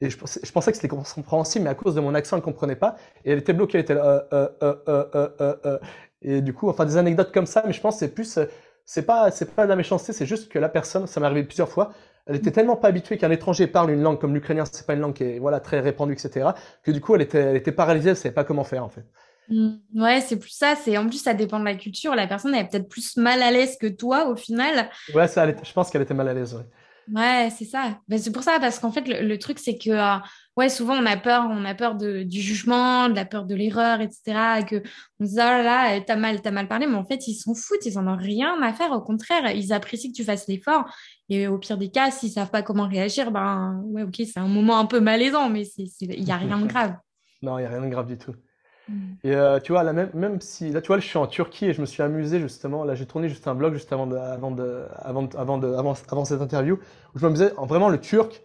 Speaker 2: Et je, pensais que c'était compréhensible, mais à cause de mon accent, elle comprenait pas, et elle était bloquée, elle était là, euh, euh, euh, euh, euh, euh, et du coup, enfin des anecdotes comme ça, mais je pense que c'est plus, c'est pas, c'est pas de la méchanceté, c'est juste que la personne, ça m'est arrivé plusieurs fois, elle était tellement pas habituée qu'un étranger parle une langue comme l'ukrainien, c'est pas une langue qui est voilà très répandue, etc. Que du coup, elle était, elle était paralysée, elle savait pas comment faire en fait.
Speaker 1: Mmh. ouais, c'est plus ça. C'est en plus ça dépend de la culture. La personne elle est peut-être plus mal à l'aise que toi au final.
Speaker 2: Ouais, ça, je pense qu'elle était mal à l'aise. Ouais.
Speaker 1: Ouais, c'est ça. Ben, c'est pour ça, parce qu'en fait, le, truc, c'est que, euh, ouais, souvent, on a peur, on a peur de, du jugement, de la peur de l'erreur, etc. Et que on se dit, oh là là, t'as mal, t'as mal parlé, mais en fait, ils s'en foutent, ils en ont rien à faire. Au contraire, ils apprécient que tu fasses l'effort. Et au pire des cas, s'ils savent pas comment réagir, ben, ouais, ok, c'est un moment un peu malaisant, mais il y a rien de grave.
Speaker 2: non, il y a rien de grave du tout. Et euh, tu vois, là, même, même si, là, tu vois, je suis en Turquie et je me suis amusé justement. Là, j'ai tourné juste un blog juste avant de, avant de, avant avant de, avant, cette interview où je me disais, vraiment, le turc,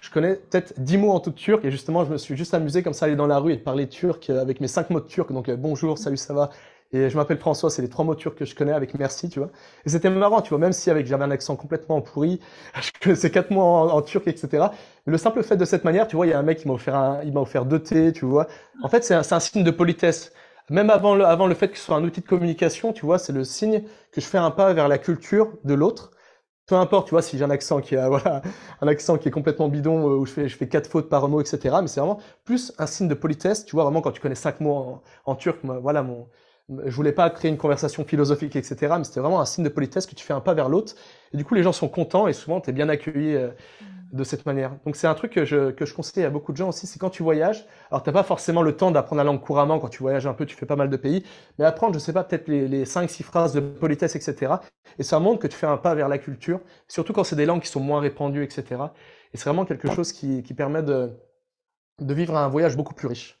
Speaker 2: je connais peut-être 10 mots en tout turc et justement, je me suis juste amusé comme ça, aller dans la rue et de parler turc avec mes 5 mots de turc. Donc, euh, bonjour, salut, ça va. Et je m'appelle François, c'est les trois mots turcs que je connais avec merci, tu vois. Et c'était marrant, tu vois, même si avec j'avais un accent complètement pourri, je connaissais quatre mots en, turc, etc. Le simple fait de cette manière, tu vois, il y a un mec qui m'a offert offert deux thés, tu vois. En fait, c'est un, un, signe de politesse. Même avant le, avant le fait que ce soit un outil de communication, tu vois, c'est le signe que je fais un pas vers la culture de l'autre. Peu importe, tu vois, si j'ai un accent qui a, voilà, un accent qui est complètement bidon, euh, où je fais, je fais quatre fautes par mot, etc. Mais c'est vraiment plus un signe de politesse, tu vois, vraiment quand tu connais cinq mots en turc, voilà, mon, je voulais pas créer une conversation philosophique, etc. Mais c'était vraiment un signe de politesse que tu fais un pas vers l'autre. Et du coup, les gens sont contents et souvent, tu es bien accueilli euh, de cette manière. Donc, c'est un truc que je, que je conseille à beaucoup de gens aussi, c'est quand tu voyages. Alors, t'as pas forcément le temps d'apprendre la langue couramment quand tu voyages un peu, tu fais pas mal de pays. Mais apprendre, je sais pas, peut-être les, les 5-6 phrases de politesse, etc. Et ça montre que tu fais un pas vers la culture, surtout quand c'est des langues qui sont moins répandues, etc. Et c'est vraiment quelque chose qui, qui permet de, de vivre un voyage beaucoup plus riche.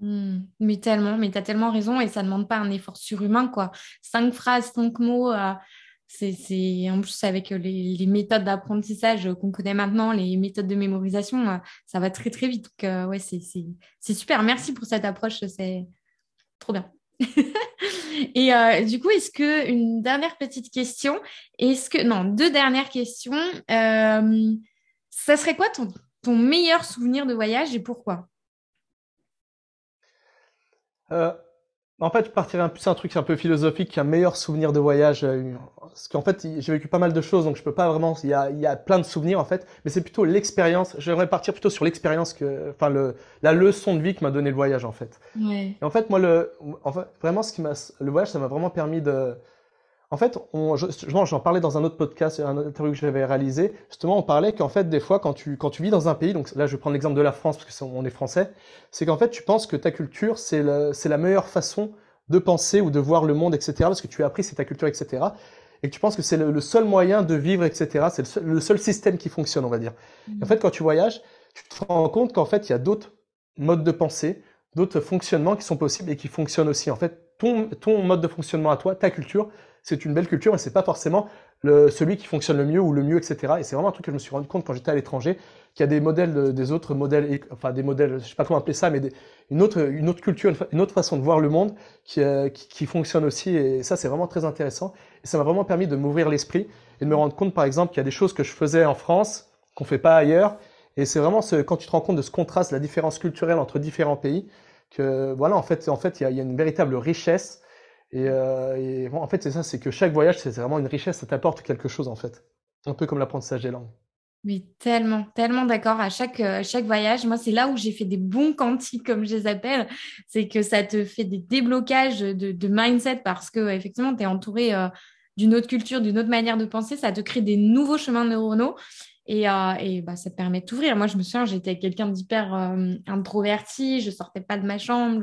Speaker 1: Mmh. mais tellement, mais tu as tellement raison et ça ne demande pas un effort surhumain, quoi. Cinq phrases, cinq mots, euh, c'est en plus avec les, méthodes d'apprentissage qu'on connaît maintenant, les méthodes de mémorisation, euh, ça va très très vite. Donc, euh, ouais, c'est super. Merci pour cette approche, c'est trop bien. et du coup, est-ce que une dernière petite question, est-ce que non, deux dernières questions, ça serait quoi ton, ton meilleur souvenir de voyage et pourquoi?
Speaker 2: Euh, en fait, je partirais un, plus un truc un peu philosophique, un meilleur souvenir de voyage. Euh, parce qu'en fait, j'ai vécu pas mal de choses, donc je peux pas vraiment. Il y a, il y a plein de souvenirs en fait, mais c'est plutôt l'expérience. J'aimerais partir plutôt sur l'expérience que, enfin, le, la leçon de vie que m'a donné le voyage en fait.
Speaker 1: Ouais.
Speaker 2: Et en fait, moi, le, en fait, vraiment, ce qui m'a, le voyage, ça m'a vraiment permis de, en fait, j'en parlais dans un autre podcast, un interview que j'avais réalisé. Justement, on parlait qu'en fait, des fois, quand tu, quand tu vis dans un pays, donc là, je vais prendre l'exemple de la France parce que est, on est français, c'est qu'en fait, tu penses que ta culture, c'est la meilleure façon de penser ou de voir le monde, etc. Parce que tu as appris, c'est ta culture, etc. Et que tu penses que c'est le, seul moyen de vivre, etc. C'est le, seul, système qui fonctionne, on va dire. Et en fait, quand tu voyages, tu te rends compte qu'en fait, il y a d'autres modes de pensée, d'autres fonctionnements qui sont possibles et qui fonctionnent aussi. En fait, ton, ton mode de fonctionnement à toi, ta culture, c'est une belle culture et c'est pas forcément le, celui qui fonctionne le mieux ou le mieux, etc. Et c'est vraiment un truc que je me suis rendu compte quand j'étais à l'étranger, qu'il y a des modèles, des autres modèles, enfin des modèles, je sais pas comment appeler ça, mais des, une autre, une autre culture, une autre façon de voir le monde qui, euh, qui, qui, fonctionne aussi. Et ça, c'est vraiment très intéressant. Et ça m'a vraiment permis de m'ouvrir l'esprit et de me rendre compte, par exemple, qu'il y a des choses que je faisais en France qu'on fait pas ailleurs. Et c'est vraiment ce, quand tu te rends compte de ce contraste, la différence culturelle entre différents pays, que voilà, en fait, en fait, il y a, y a une véritable richesse et, euh, bon, en fait, c'est ça, c'est que chaque voyage, c'est vraiment une richesse, ça t'apporte quelque chose, en fait. Un peu comme l'apprentissage des langues.
Speaker 1: Oui, tellement, tellement d'accord. À chaque, euh, chaque voyage, moi, c'est là où j'ai fait des bons cantiques, comme je les appelle. C'est que ça te fait des déblocages de, de mindset parce que, effectivement, tu es entouré euh, d'une autre culture, d'une autre manière de penser. Ça te crée des nouveaux chemins neuronaux. Et, euh, et bah, ça te permet de t'ouvrir. Moi, je me souviens, j'étais quelqu'un d'hyper euh, introverti, je sortais pas de ma chambre,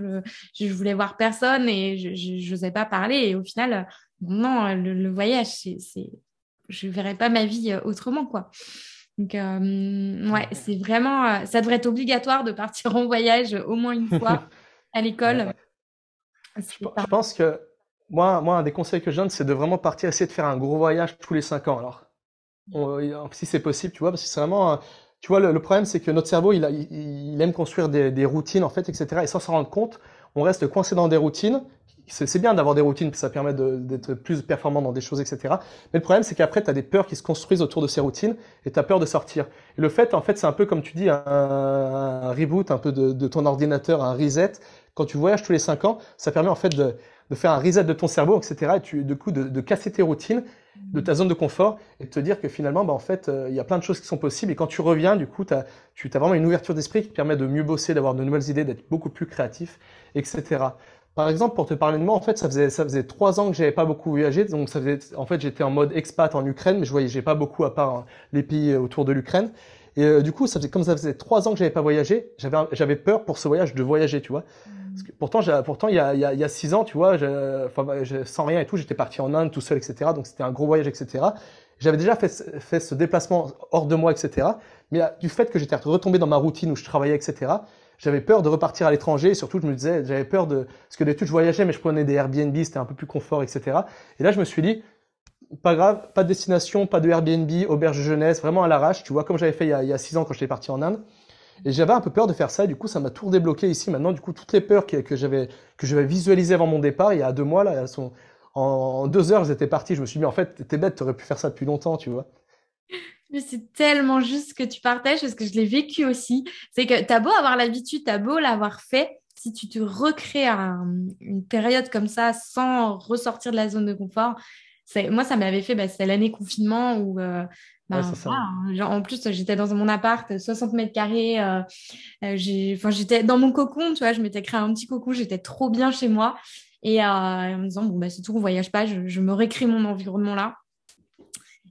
Speaker 1: je, je voulais voir personne et je n'osais pas parler. Et au final, non, le, voyage, c'est, c'est, je verrais pas ma vie euh, autrement, quoi. Donc, euh, ouais, c'est vraiment, ça devrait être obligatoire de partir en voyage au moins une fois à l'école.
Speaker 2: Je, pense que moi, moi, un des conseils que je donne, c'est de vraiment partir, essayer de faire un gros voyage tous les cinq ans. Alors, si c'est possible, tu vois, parce que c'est vraiment, tu vois, le, problème, c'est que notre cerveau, il, a, il, aime construire des, routines, en fait, etc. Et sans s'en rendre compte, on reste coincé dans des routines. C'est bien d'avoir des routines, ça permet d'être plus performant dans des choses, etc. Mais le problème, c'est qu'après, tu as des peurs qui se construisent autour de ces routines et tu as peur de sortir. Et le fait, en fait, c'est un peu comme tu dis, un, reboot un peu de, ton ordinateur, un reset. Quand tu voyages tous les cinq ans, ça permet en fait de, faire un reset de ton cerveau, etc. Et tu, du coup, de casser tes routines de ta zone de confort et te dire que finalement, bah, en fait, euh, il y a plein de choses qui sont possibles. Et quand tu reviens, du coup, tu as vraiment une ouverture d'esprit qui te permet de mieux bosser, d'avoir de nouvelles idées, d'être beaucoup plus créatif, etc. Par exemple, pour te parler de moi, en fait, ça faisait ça faisait trois ans que j'avais pas beaucoup voyagé. Donc, ça en fait, j'étais en mode expat en Ukraine, mais je voyageais pas beaucoup à part hein, les pays autour de l'Ukraine. Et euh, du coup, ça faisait comme ça faisait trois ans que j'avais pas voyagé, j'avais j'avais peur pour ce voyage de voyager, tu vois. Parce que pourtant, pourtant, il y a, il y, a, il y a six ans, tu vois, enfin, sans rien et tout, j'étais parti en Inde tout seul, etc. Donc c'était un gros voyage, etc. J'avais déjà fait, fait ce déplacement hors de moi, etc. Mais euh, du fait que j'étais retombé dans ma routine où je travaillais, etc. j'avais peur de repartir à l'étranger. Et surtout, je me disais, j'avais peur de, parce que d'habitude, je voyageais, mais je prenais des Airbnb, c'était un peu plus confort, etc. Et là, je me suis dit, pas grave, pas de destination, pas de Airbnb, auberge jeunesse, vraiment à l'arrache, tu vois, comme j'avais fait il y, a, six ans quand j'étais parti en Inde. Et j'avais un peu peur de faire ça, du coup, ça m'a tout débloqué ici. Maintenant, du coup, toutes les peurs que, que j'avais, que visualisées avant mon départ, il y a deux mois, là, elles sont, en, deux heures, étaient parties. Je me suis dit, en fait, t'es bête, t'aurais pu faire ça depuis longtemps, tu vois.
Speaker 1: Mais c'est tellement juste ce que tu partages parce que je l'ai vécu aussi. C'est que t'as beau avoir l'habitude, t'as beau l'avoir fait, si tu te recrées une période comme ça sans ressortir de la zone de confort, moi, ça m'avait fait, bah, c'était l'année confinement où, euh, bah, en plus, j'étais dans mon appart, 60 mètres carrés. Euh, euh j'étais dans mon cocon, tu vois, je m'étais créé un petit cocon, j'étais trop bien chez moi. Et euh, en me disant, bon, bah, c'est tout, on voyage pas, je, je me récrée mon environnement là.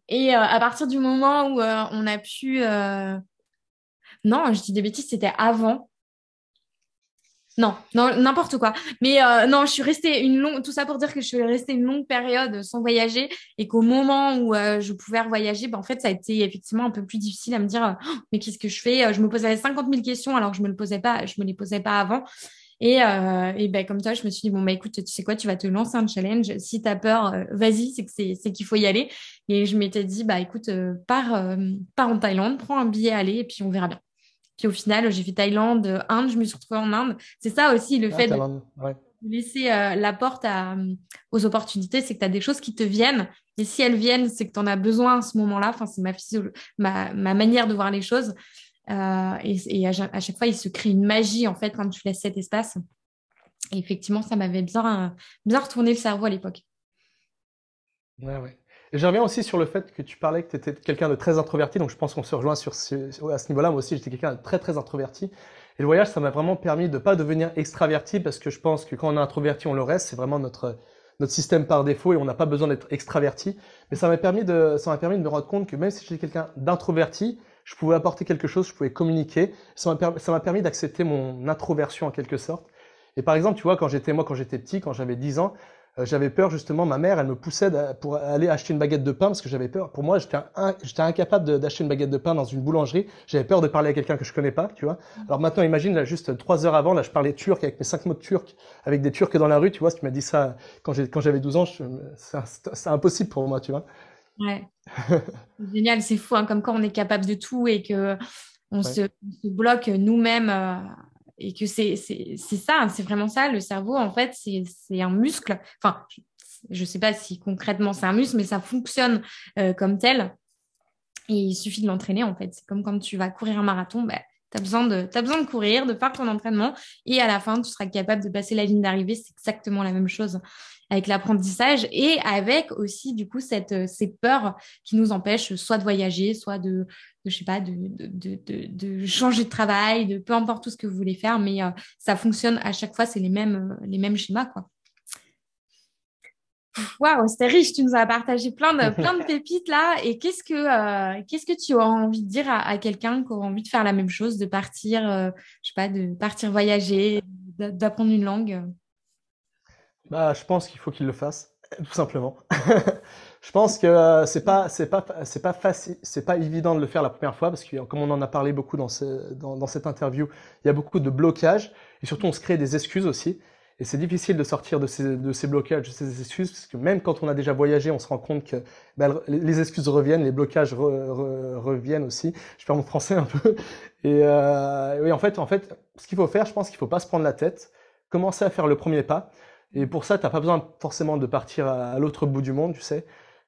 Speaker 1: Et à partir du moment où on a pu. Non, je dis des bêtises, c'était avant. Non, non, n'importe quoi. Mais euh, non, je suis restée une longue, tout ça pour dire que je suis restée une longue période sans voyager et qu'au moment où euh, je pouvais voyager, ben, en fait, ça a été effectivement un peu plus difficile à me dire, oh, mais qu'est-ce que je fais? Je me posais 50 000 questions alors que je me le posais pas, je me les posais pas avant. Et, euh, et ben comme ça, je me suis dit bon bah écoute, tu sais quoi, tu vas te lancer un challenge. Si tu as peur, vas-y, c'est que c'est qu'il faut y aller. Et je m'étais dit bah écoute, pars, pars en Thaïlande, prends un billet, aller et puis on verra bien. Puis au final, j'ai fait Thaïlande, Inde, je me suis retrouvée en Inde. C'est ça aussi le ah, fait de laisser euh, la porte aux opportunités, c'est que tu as des choses qui te viennent. Et si elles viennent, c'est que tu en as besoin à ce moment-là. Enfin, c'est ma, ma, ma, manière de voir les choses. Euh, et, à, chaque fois, il se crée une magie en fait quand tu laisses cet espace. Et effectivement, ça m'avait bien, bien retourné le cerveau à l'époque.
Speaker 2: Ouais, ouais. Et je reviens aussi sur le fait que tu parlais que tu étais quelqu'un de très introverti, donc je pense qu'on se rejoint sur ce, à ce niveau-là. Moi aussi, j'étais quelqu'un de très très introverti. Et le voyage, ça m'a vraiment permis de pas devenir extraverti parce que je pense que quand on est introverti, on le reste. C'est vraiment notre notre système par défaut et on n'a pas besoin d'être extraverti. Mais ça m'a permis de ça m'a permis de me rendre compte que même si j'étais quelqu'un d'introverti, je pouvais apporter quelque chose, je pouvais communiquer. Ça m'a permis d'accepter mon introversion en quelque sorte. Et par exemple, tu vois, quand j'étais moi, quand j'étais petit, quand j'avais 10 ans, j'avais peur justement, ma mère, elle me poussait pour aller acheter une baguette de pain parce que j'avais peur. Pour moi, j'étais incapable d'acheter une baguette de pain dans une boulangerie. J'avais peur de parler à quelqu'un que je connais pas, tu vois. Alors maintenant, imagine, là, juste trois heures avant, là, je parlais turc avec mes cinq mots de turc, avec des Turcs dans la rue, tu vois. Si tu m'as dit ça quand j'avais 12 ans, c'est impossible pour moi, tu vois.
Speaker 1: Ouais. Génial, c'est fou, hein, comme quand on est capable de tout et que on, se, se, bloque nous-mêmes. Euh, et que c'est ça, c'est vraiment ça. Le cerveau, en fait, c'est un muscle. Enfin, je ne sais pas si concrètement c'est un muscle, mais ça fonctionne euh, comme tel. Et il suffit de l'entraîner, en fait. C'est comme quand tu vas courir un marathon, bah, tu as, besoin de, besoin de courir, de faire ton entraînement. Et à la fin, tu seras capable de passer la ligne d'arrivée. C'est exactement la même chose avec l'apprentissage et avec aussi, du coup, cette, ces peurs qui nous empêchent soit de voyager, soit de, de je sais pas, de, de, de, de, changer de travail, de peu importe tout ce que vous voulez faire, mais euh, ça fonctionne à chaque fois, c'est les mêmes, les mêmes schémas, quoi. Waouh, c'était riche, tu nous as partagé plein de, plein de pépites là. Et qu'est-ce que, euh, qu'est-ce que tu auras envie de dire à, quelqu'un qui aura envie de faire la même chose, de partir, euh, je sais pas, de partir voyager, d'apprendre une langue?
Speaker 2: Bah, je pense qu'il faut qu'il le fasse, tout simplement. Je pense que euh, c'est pas c'est pas c'est pas facile, c'est pas évident de le faire la première fois parce que comme on en a parlé beaucoup dans ce, dans, cette interview, il y a beaucoup de blocages et surtout on se crée des excuses aussi. Et c'est difficile de sortir de ces, de ces blocages, de ces excuses, parce que même quand on a déjà voyagé, on se rend compte que ben, les excuses reviennent, les blocages reviennent aussi. Je perds mon français un peu. Et euh, oui, en fait, en fait, ce qu'il faut faire, je pense qu'il faut pas se prendre la tête, commencer à faire le premier pas. Et pour ça, t'as pas besoin forcément de partir à l'autre bout du monde, tu sais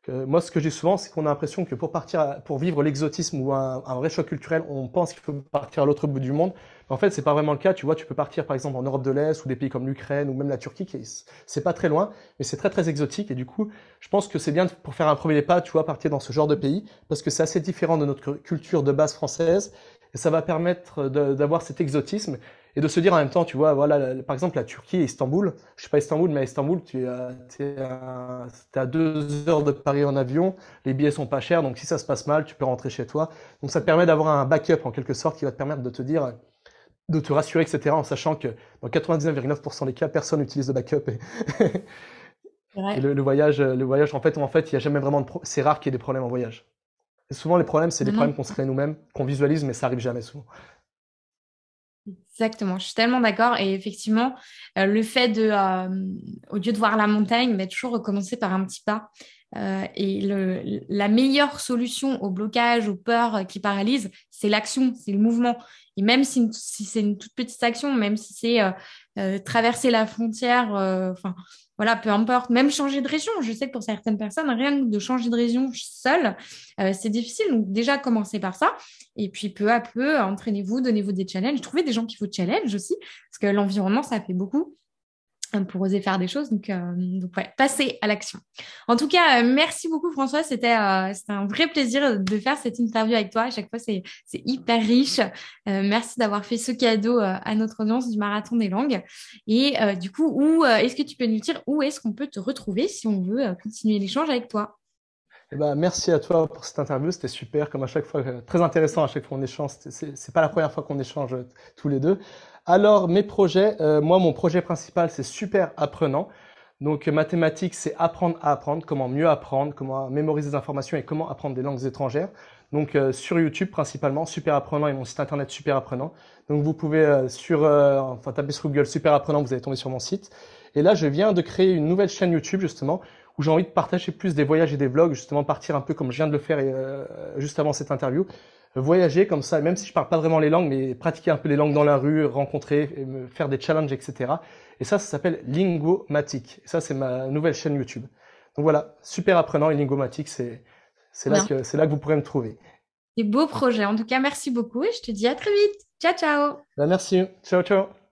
Speaker 2: moi, ce que j'ai souvent, c'est qu'on a l'impression que pour partir, pour vivre l'exotisme ou un, un, vrai choc culturel, on pense qu'il faut partir à l'autre bout du monde. En fait, c'est pas vraiment le cas. Tu vois, tu peux partir par exemple en Europe de l'Est ou des pays comme l'Ukraine ou même la Turquie, qui c'est pas très loin, mais c'est très très exotique. Et du coup, je pense que c'est bien pour faire un premier pas, tu vois, partir dans ce genre de pays parce que c'est assez différent de notre culture de base française et ça va permettre d'avoir cet exotisme et de se dire en même temps, tu vois, voilà, par exemple, la Turquie et Istanbul, je sais pas Istanbul, mais à Istanbul, tu es à, deux heures de Paris en avion, les billets sont pas chers, donc si ça se passe mal, tu peux rentrer chez toi. Donc ça te permet d'avoir un backup en quelque sorte qui va te permettre de te dire, de te rassurer, etc., en sachant que dans 99,9% des cas, personne n'utilise de backup. Et, le, voyage, le voyage, en fait, en fait, il y a jamais vraiment de c'est rare qu'il y ait des problèmes en voyage. Et souvent, les problèmes, c'est des problèmes qu'on se crée nous-mêmes, qu'on visualise, mais ça arrive jamais souvent.
Speaker 1: Exactement, je suis tellement d'accord. Et effectivement, euh, le fait de, euh, au lieu de voir la montagne, bah, toujours recommencer par un petit pas. Euh, et la meilleure solution au blocage, aux peurs qui paralysent, c'est l'action, c'est le mouvement. Et même si, si c'est une toute petite action, même si c'est traverser la frontière, enfin voilà, peu importe, même changer de région. Je sais que pour certaines personnes, rien que de changer de région seule, euh, c'est difficile. Donc déjà, commencez par ça. Et puis peu à peu, entraînez-vous, donnez-vous des challenges. Trouvez des gens qui vous challenge aussi, parce que l'environnement, ça fait beaucoup pour oser faire des choses. Donc, euh, donc ouais, passer à l'action. En tout cas, euh, merci beaucoup François. C'était euh, un vrai plaisir de faire cette interview avec toi. À chaque fois, c'est hyper riche. Euh, merci d'avoir fait ce cadeau euh, à notre audience du marathon des langues. Et du coup, où est-ce que tu peux nous dire où est-ce qu'on peut te retrouver si on veut continuer l'échange avec toi?
Speaker 2: Eh ben, merci à toi pour cette interview, c'était super, comme à chaque fois, très intéressant à chaque fois qu'on échange. C'est pas la première fois qu'on échange tous les deux. Alors, mes projets, euh, moi, mon projet principal, c'est super apprenant. Donc, mathématiques, c'est apprendre à apprendre, comment mieux apprendre, comment mémoriser des informations et comment apprendre des langues étrangères. Donc, euh, sur YouTube principalement, super apprenant et mon site internet super apprenant. Donc, vous pouvez euh, sur, enfin, taper sur Google super apprenant, vous allez tomber sur mon site. Et là, je viens de créer une nouvelle chaîne YouTube justement où j'ai envie de partager plus des voyages et des vlogs, justement partir un peu comme je viens de le faire juste avant cette interview, voyager comme ça, même si je parle pas vraiment les langues, mais pratiquer un peu les langues dans la rue, rencontrer, faire des challenges, etc. Et ça, ça s'appelle Lingomatic. Et ça, c'est ma nouvelle chaîne YouTube. Donc voilà, super apprenant et Lingomatic, c'est c'est là que c'est là que vous pourrez me trouver.
Speaker 1: Des beaux projets. En tout cas, merci beaucoup et je te dis à très vite. Ciao, ciao.
Speaker 2: Ben, merci. Ciao, ciao.